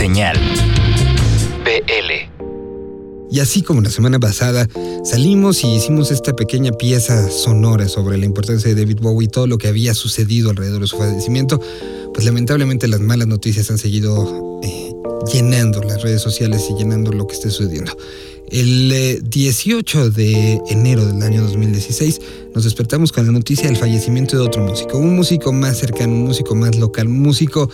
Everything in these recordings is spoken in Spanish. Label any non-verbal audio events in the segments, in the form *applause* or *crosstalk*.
Señal. BL. Y así como la semana pasada, salimos y hicimos esta pequeña pieza sonora sobre la importancia de David Bowie y todo lo que había sucedido alrededor de su fallecimiento, pues lamentablemente las malas noticias han seguido eh, llenando las redes sociales y llenando lo que esté sucediendo. El 18 eh, de enero del año 2016 nos despertamos con la noticia del fallecimiento de otro músico, un músico más cercano, un músico más local, un músico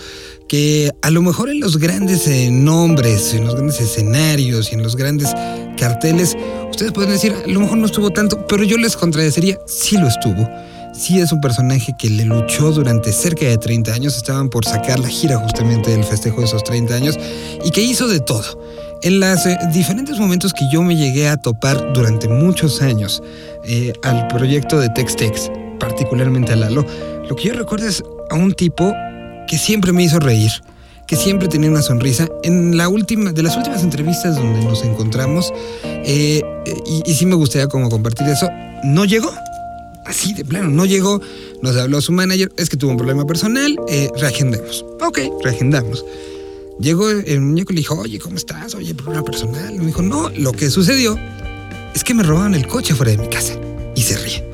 que a lo mejor en los grandes eh, nombres, en los grandes escenarios y en los grandes carteles, ustedes pueden decir, a lo mejor no estuvo tanto, pero yo les contradeciría, sí lo estuvo. Sí es un personaje que le luchó durante cerca de 30 años, estaban por sacar la gira justamente del festejo de esos 30 años, y que hizo de todo. En los eh, diferentes momentos que yo me llegué a topar durante muchos años eh, al proyecto de Tex-Tex, particularmente a Lalo, lo que yo recuerdo es a un tipo que siempre me hizo reír, que siempre tenía una sonrisa. En la última, de las últimas entrevistas donde nos encontramos, eh, y, sí me gustaría como compartir eso, no llegó. Así de plano, no llegó. Nos habló su manager, es que tuvo un problema personal, eh, reagendemos. Ok, reagendamos. Llegó el muñeco y le dijo, oye, ¿cómo estás? Oye, problema personal. Y me dijo, no, lo que sucedió es que me robaron el coche fuera de mi casa. Y se ríe.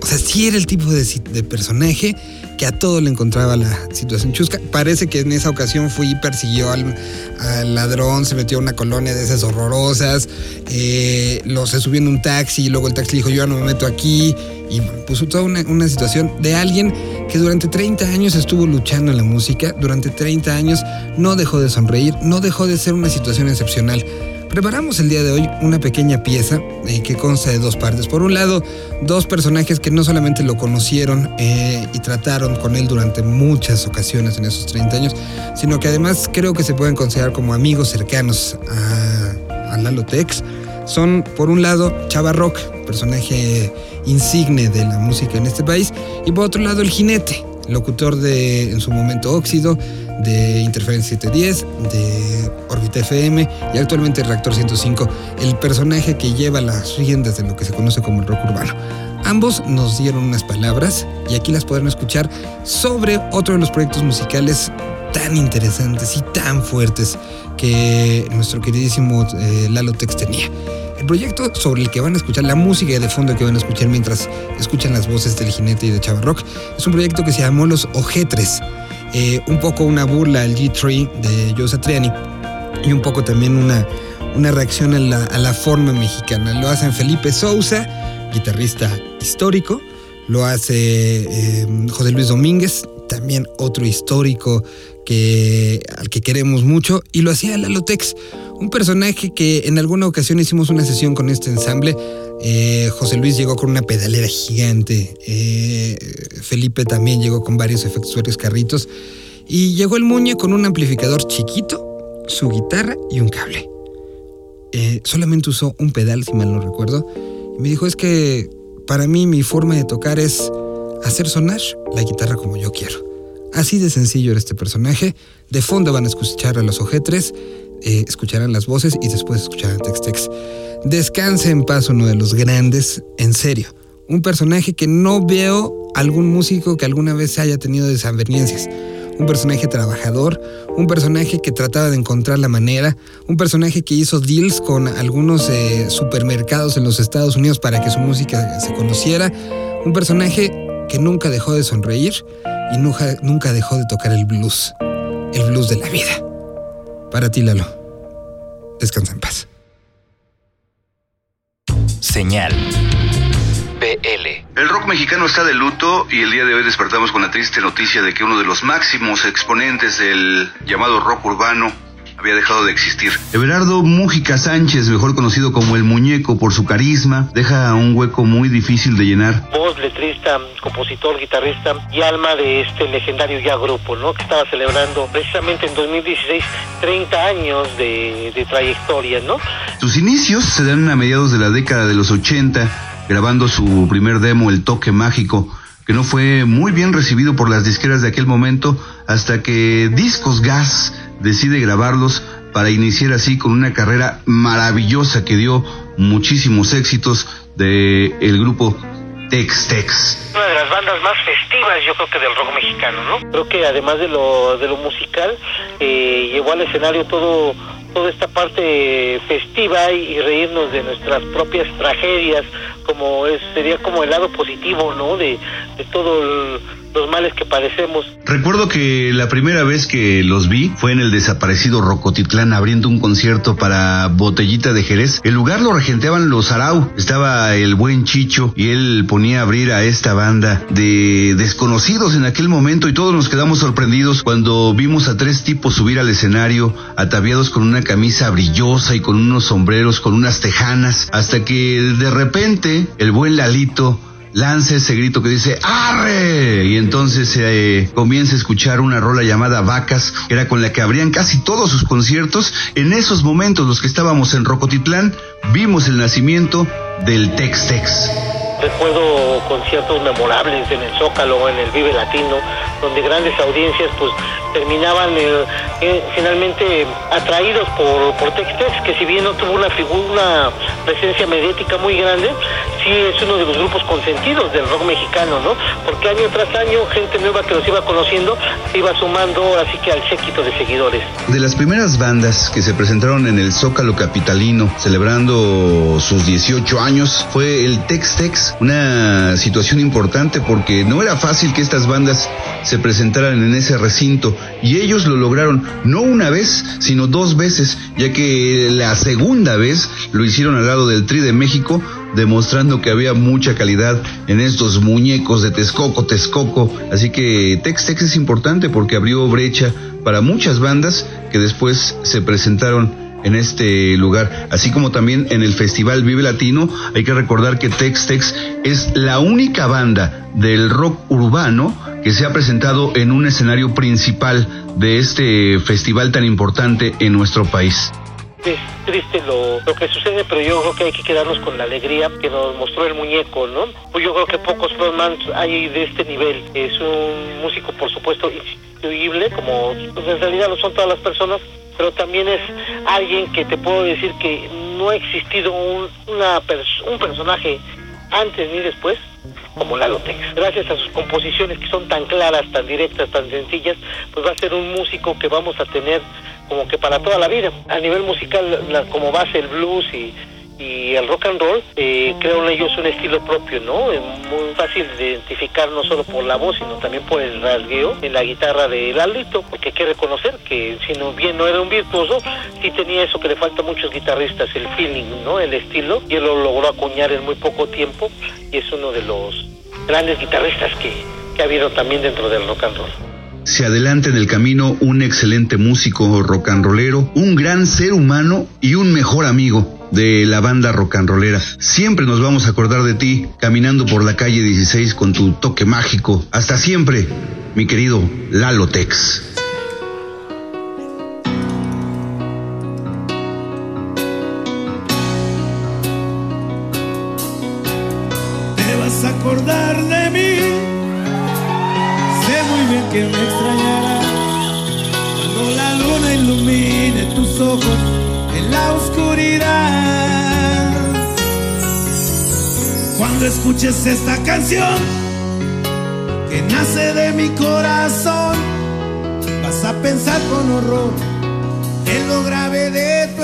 O sea, sí era el tipo de personaje que a todo le encontraba la situación chusca. Parece que en esa ocasión fue y persiguió al, ladrón, se metió a una colonia de esas horrorosas, eh, lo se subió en un taxi y luego el taxi dijo yo no me meto aquí y puso toda una, una situación de alguien que durante 30 años estuvo luchando en la música, durante 30 años no dejó de sonreír, no dejó de ser una situación excepcional. Preparamos el día de hoy una pequeña pieza eh, que consta de dos partes. Por un lado, dos personajes que no solamente lo conocieron eh, y trataron con él durante muchas ocasiones en esos 30 años, sino que además creo que se pueden considerar como amigos cercanos a, a Lalo Tex. Son, por un lado, Chava Rock, personaje insigne de la música en este país, y por otro lado, el jinete, locutor de, en su momento, Óxido, de Interferencia 710, de Orbita FM y actualmente Reactor 105, el personaje que lleva las riendas de lo que se conoce como el rock urbano. Ambos nos dieron unas palabras y aquí las podrán escuchar sobre otro de los proyectos musicales tan interesantes y tan fuertes que nuestro queridísimo eh, Lalo Tex tenía. El proyecto sobre el que van a escuchar la música de fondo que van a escuchar mientras escuchan las voces del jinete y de Chava Rock es un proyecto que se llamó Los Ojetres eh, un poco una burla al G3 de Joe Satriani y un poco también una, una reacción a la, forma mexicana. Lo hacen Felipe Sousa, guitarrista histórico, lo hace eh, José Luis Domínguez, también otro histórico que, al que queremos mucho, y lo hacía Lalo Tex, un personaje que en alguna ocasión hicimos una sesión con este ensamble eh, José Luis llegó con una pedalera gigante. Eh, Felipe también llegó con varios efectos, carritos. Y llegó el Muñe con un amplificador chiquito, su guitarra y un cable. Eh, solamente usó un pedal, si mal no recuerdo. Y me dijo, es que para mí mi forma de tocar es hacer sonar la guitarra como yo quiero. Así de sencillo era este personaje. De fondo van a escuchar a los ojetres, escucharán las voces y después escucharán Tex Tex. Descanse en paz uno de los grandes, en serio. Un personaje que no veo algún músico que alguna vez haya tenido desavenencias. Un personaje trabajador, un personaje que trataba de encontrar la manera, un personaje que hizo deals con algunos eh, supermercados en los Estados Unidos para que su música se conociera, un personaje que nunca dejó de sonreír y nunca, nunca dejó de tocar el blues, el blues de la vida. Para ti, Lalo. Descansa en paz. Señal. BL. El rock mexicano está de luto y el día de hoy despertamos con la triste noticia de que uno de los máximos exponentes del llamado rock urbano había dejado de existir. Everardo Mújica Sánchez, mejor conocido como El Muñeco por su carisma, deja un hueco muy difícil de llenar. Voz, letrista, compositor, guitarrista y alma de este legendario ya grupo, ¿no? Que estaba celebrando precisamente en 2016 30 años de, de trayectoria, ¿no? Sus inicios se dan a mediados de la década de los 80, grabando su primer demo, El Toque Mágico, que no fue muy bien recibido por las disqueras de aquel momento, hasta que Discos Gas decide grabarlos para iniciar así con una carrera maravillosa que dio muchísimos éxitos del el grupo Tex Tex. Una de las bandas más festivas, yo creo que del rock mexicano, ¿no? Creo que además de lo, de lo musical, eh, llevó al escenario todo toda esta parte festiva y, y reírnos de nuestras propias tragedias, como es, sería como el lado positivo, ¿no? De, de todo el los males que padecemos. Recuerdo que la primera vez que los vi fue en el desaparecido Rocotitlán abriendo un concierto para Botellita de Jerez. El lugar lo regenteaban los Arau. Estaba el buen Chicho y él ponía a abrir a esta banda de desconocidos en aquel momento y todos nos quedamos sorprendidos cuando vimos a tres tipos subir al escenario ataviados con una camisa brillosa y con unos sombreros, con unas tejanas, hasta que de repente el buen Lalito lanza ese grito que dice ¡Arre! Y entonces se eh, comienza a escuchar una rola llamada Vacas, que era con la que abrían casi todos sus conciertos. En esos momentos, los que estábamos en Rocotitlán, vimos el nacimiento del Tex Tex. Recuerdo conciertos memorables en el Zócalo, en el Vive Latino, donde grandes audiencias pues terminaban eh, eh, finalmente atraídos por, por Tex-Tex, que si bien no tuvo una figura, una presencia mediática muy grande, sí es uno de los grupos consentidos del rock mexicano, ¿no? Porque año tras año, gente nueva que los iba conociendo se iba sumando así que al séquito de seguidores. De las primeras bandas que se presentaron en el Zócalo Capitalino, celebrando sus 18 años, fue el Tex-Tex, una situación importante porque no era fácil que estas bandas se presentaran en ese recinto y ellos lo lograron no una vez, sino dos veces, ya que la segunda vez lo hicieron al lado del Tri de México, demostrando que había mucha calidad en estos muñecos de Texcoco, Texcoco. Así que Tex Tex es importante porque abrió brecha para muchas bandas que después se presentaron en este lugar, así como también en el Festival Vive Latino. Hay que recordar que Tex Tex es la única banda del rock urbano que se ha presentado en un escenario principal de este festival tan importante en nuestro país. Es triste lo, lo, que sucede, pero yo creo que hay que quedarnos con la alegría que nos mostró el muñeco, ¿no? Pues yo creo que pocos frontmans hay de este nivel. Es un músico, por supuesto, instituible, como pues en realidad lo son todas las personas, pero también es alguien que te puedo decir que no ha existido un, una un personaje antes ni después como Tex. Gracias a sus composiciones que son tan claras, tan directas, tan sencillas, pues va a ser un músico que vamos a tener como que para toda la vida. A nivel musical, la, como base el blues y, y el rock and roll, eh, crearon ellos un estilo propio, ¿no? Es muy fácil de identificar no solo por la voz, sino también por el rasgueo en la guitarra de Lalito, porque hay que reconocer que si no bien no era un virtuoso, sí tenía eso que le falta a muchos guitarristas, el feeling, ¿no? El estilo, y él lo logró acuñar en muy poco tiempo, y es uno de los grandes guitarristas que, que ha habido también dentro del rock and roll se adelanta en el camino un excelente músico rock and rollero, un gran ser humano y un mejor amigo de la banda rock and rollera. Siempre nos vamos a acordar de ti caminando por la calle 16 con tu toque mágico. Hasta siempre, mi querido Lalo Tex. Te vas a acordar de mí. Sé muy bien que me extrañarás cuando la luna ilumine tus ojos en la oscuridad. Cuando escuches esta canción que nace de mi corazón, vas a pensar con horror en lo grave de tu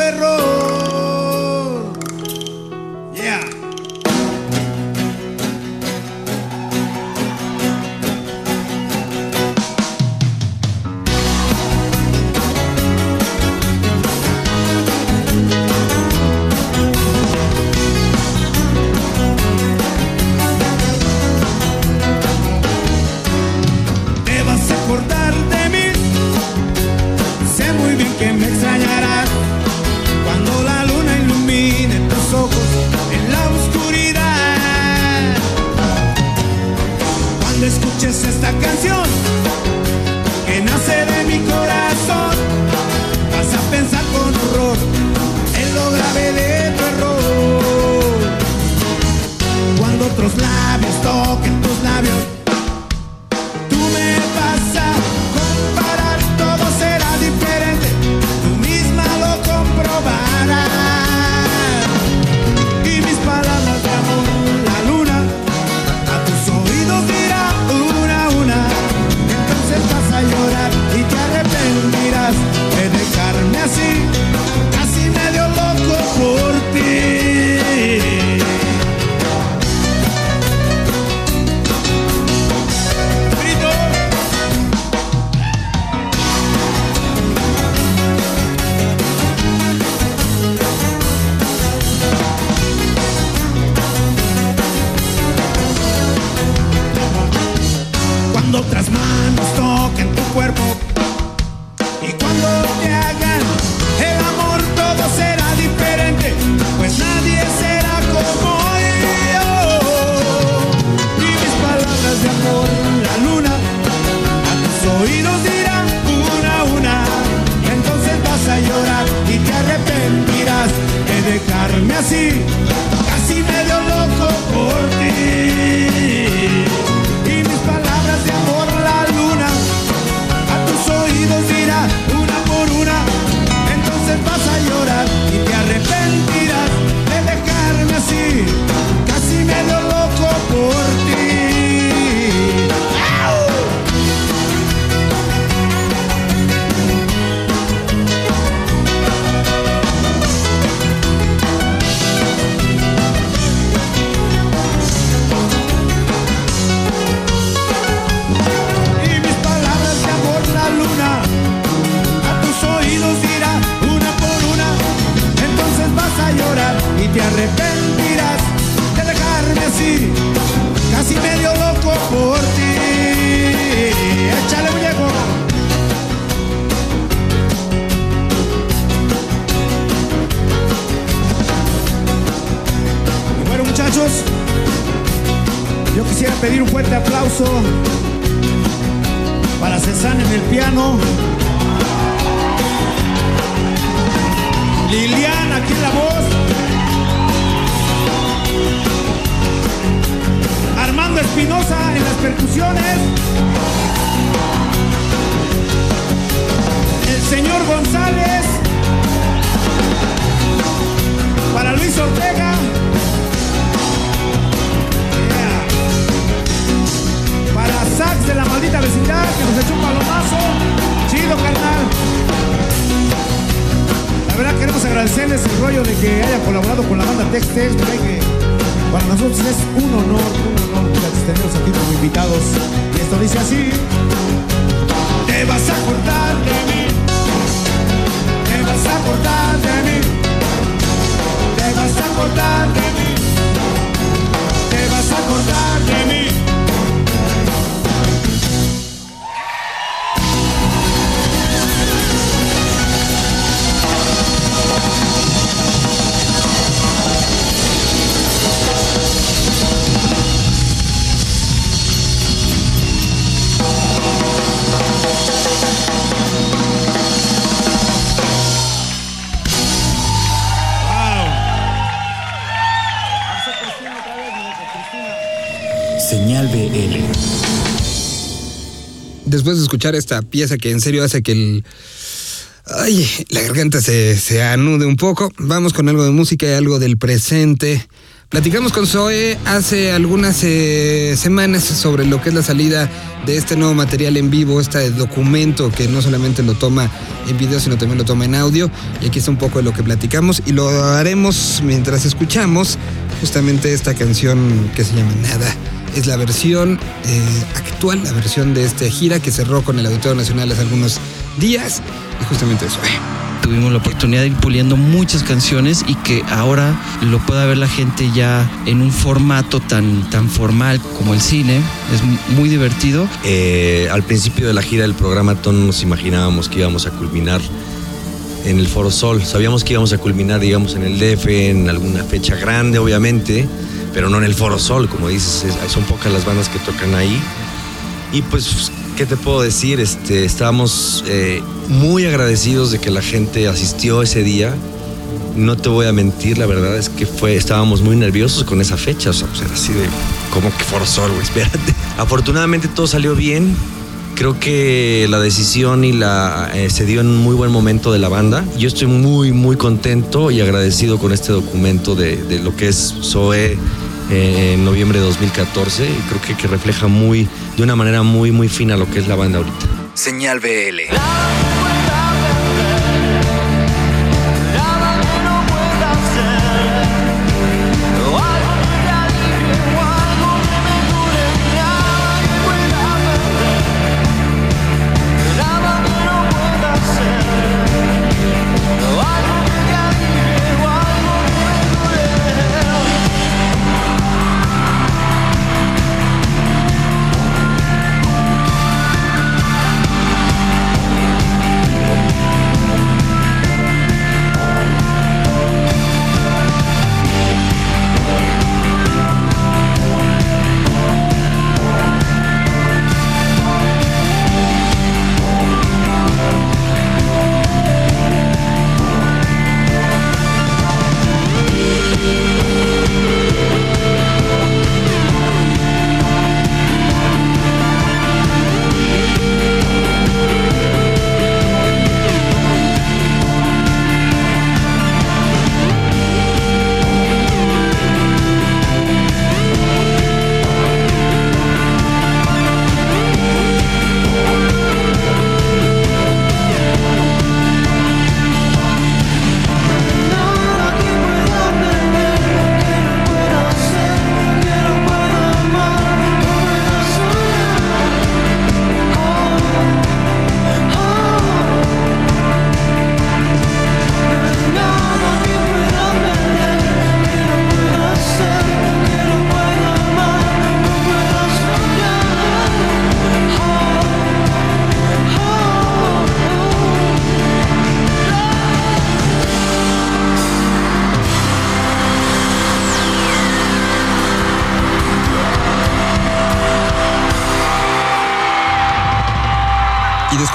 aquí la voz. Escuchar esta pieza que en serio hace que el... Ay, la garganta se, se anude un poco. Vamos con algo de música y algo del presente. Platicamos con Zoe hace algunas eh, semanas sobre lo que es la salida de este nuevo material en vivo, este documento que no solamente lo toma en video, sino también lo toma en audio. Y aquí está un poco de lo que platicamos y lo haremos mientras escuchamos justamente esta canción que se llama Nada. Es la versión eh, actual, la versión de esta gira que cerró con el Auditorio Nacional hace algunos días y justamente eso. eh. tuvimos la oportunidad de ir puliendo muchas canciones y que ahora lo pueda ver la gente ya en un formato tan, tan formal como el cine. Es muy divertido. Eh, al principio de la gira del programa no nos imaginábamos que íbamos a culminar en el Foro Sol. Sabíamos que íbamos a culminar, digamos, en el DF, en alguna fecha grande, obviamente, pero no en el Foro Sol, como dices, es- son pocas las bandas que tocan ahí. Y pues, ¿qué te puedo decir? Este, estábamos eh, muy agradecidos de que la gente asistió ese día. No te voy a mentir, la verdad es que fue, estábamos muy nerviosos con esa fecha. O sea, pues era así de, ¿cómo que Foro Sol, güey? *laughs* Espérate. Afortunadamente todo salió bien. Creo que la decisión y la eh, se dio en un muy buen momento de la banda. Yo estoy muy, muy contento y agradecido con este documento de, de lo que es Zoe eh, en noviembre de 2014. Y creo que, que refleja muy, de una manera muy, muy fina lo que es la banda ahorita. Señal BL.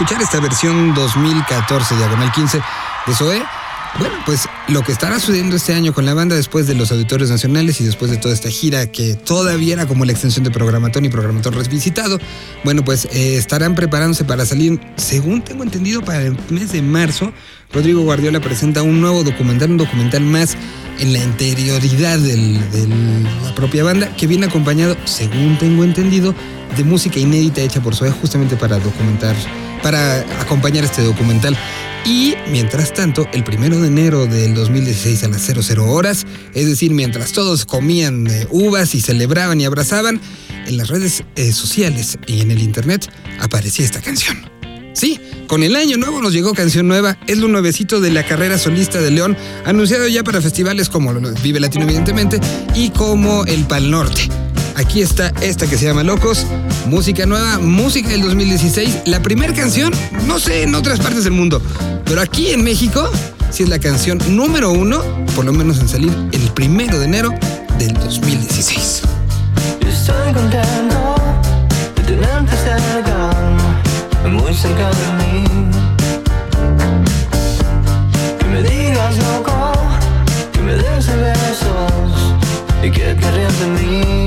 Escuchar esta versión 2014, diagonal 15 de Zoé, bueno, pues lo que estará sucediendo este año con la banda después de los auditorios nacionales y después de toda esta gira que todavía era como la extensión de Programatón y Programatón revisitado, bueno, pues eh, estarán preparándose para salir, según tengo entendido, para el mes de marzo. Rodrigo Guardiola presenta un nuevo documental, un documental más en la interioridad de la propia banda, que viene acompañado, según tengo entendido, de música inédita hecha por Zoe justamente para documentar, para acompañar este documental. Y mientras tanto, el primero de enero del 2016 a las 00 horas, es decir, mientras todos comían eh, uvas y celebraban y abrazaban, en las redes eh, sociales y en el internet aparecía esta canción. Sí, con el año nuevo nos llegó canción nueva, es lo nuevecito de la carrera solista de León, anunciado ya para festivales como Vive Latino evidentemente y como el Pal Norte. Aquí está esta que se llama Locos, música nueva, música del 2016, la primera canción, no sé en otras partes del mundo, pero aquí en México sí es la canción número uno, por lo menos en salir el primero de enero del 2016. Estoy contento de tenerte cerca, muy cerca de mí. Que me digas loco, que me des besos y que te de mí.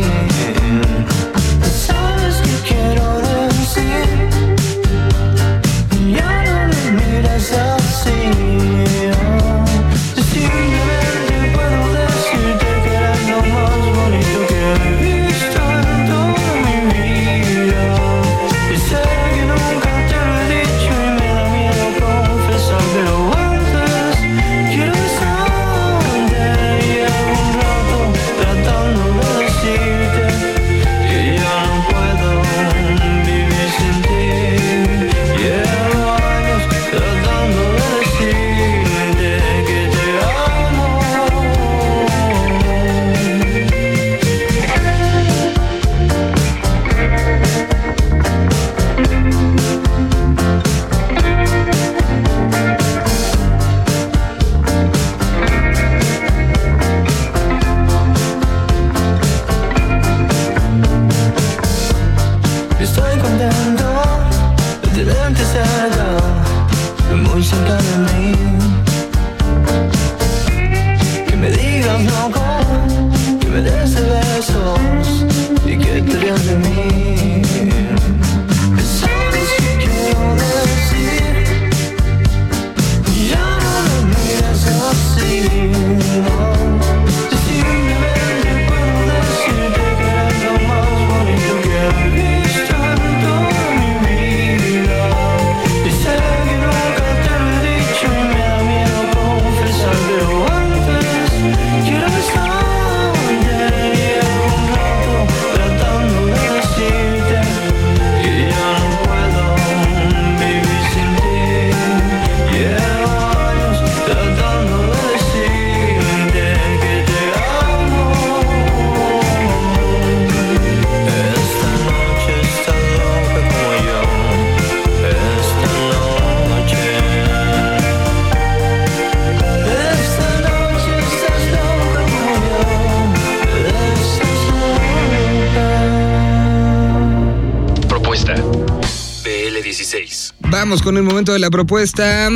Con el momento de la propuesta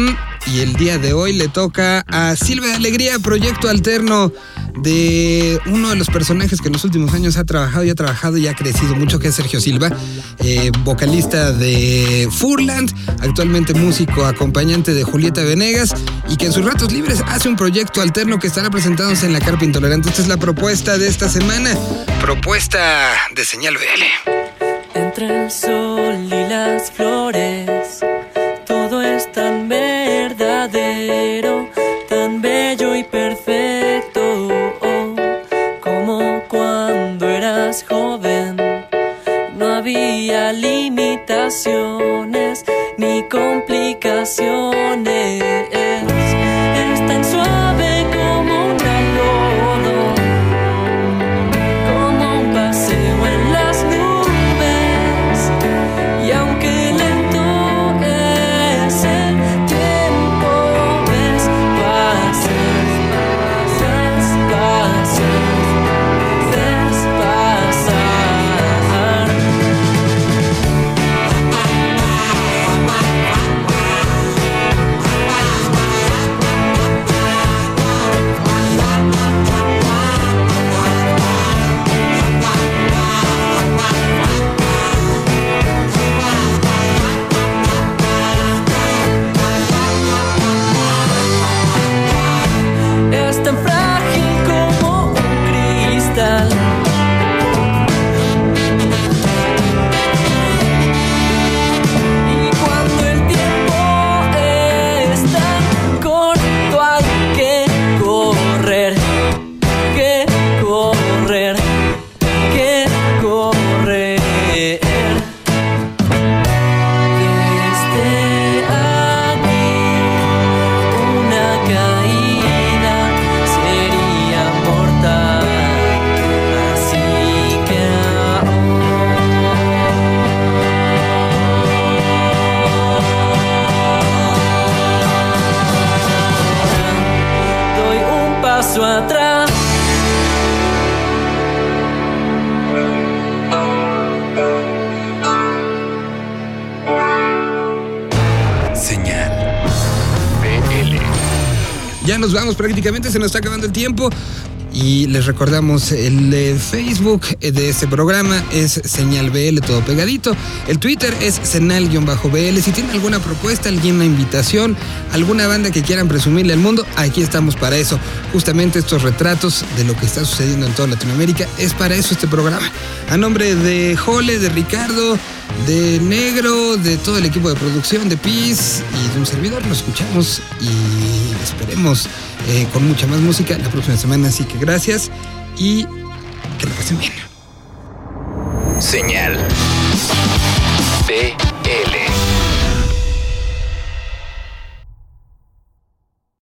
y el día de hoy le toca a Silvia de Alegría, proyecto alterno de uno de los personajes que en los últimos años ha trabajado y ha trabajado y ha crecido mucho, que es Sergio Silva, eh, vocalista de Furland, actualmente músico acompañante de Julieta Venegas y que en sus ratos libres hace un proyecto alterno que estará presentándose en la Carpa Intolerante. Esta es la propuesta de esta semana, propuesta de Señal BL. Entre el sol y las flores, limitaciones ni complicaciones. Ya nos vamos prácticamente, se nos está acabando el tiempo. Y les recordamos, el Facebook de este programa es Señal BL, todo pegadito. El Twitter es Senal-BL. Si tienen alguna propuesta, alguna invitación, alguna banda que quieran presumirle al mundo, aquí estamos para eso. Justamente estos retratos de lo que está sucediendo en toda Latinoamérica, es para eso este programa. A nombre de Jole, de Ricardo, de Negro, de todo el equipo de producción, de PIS y de un servidor, lo escuchamos y esperemos eh, con mucha más música la próxima semana. Así que gracias y que lo pasen bien. Señal. BL.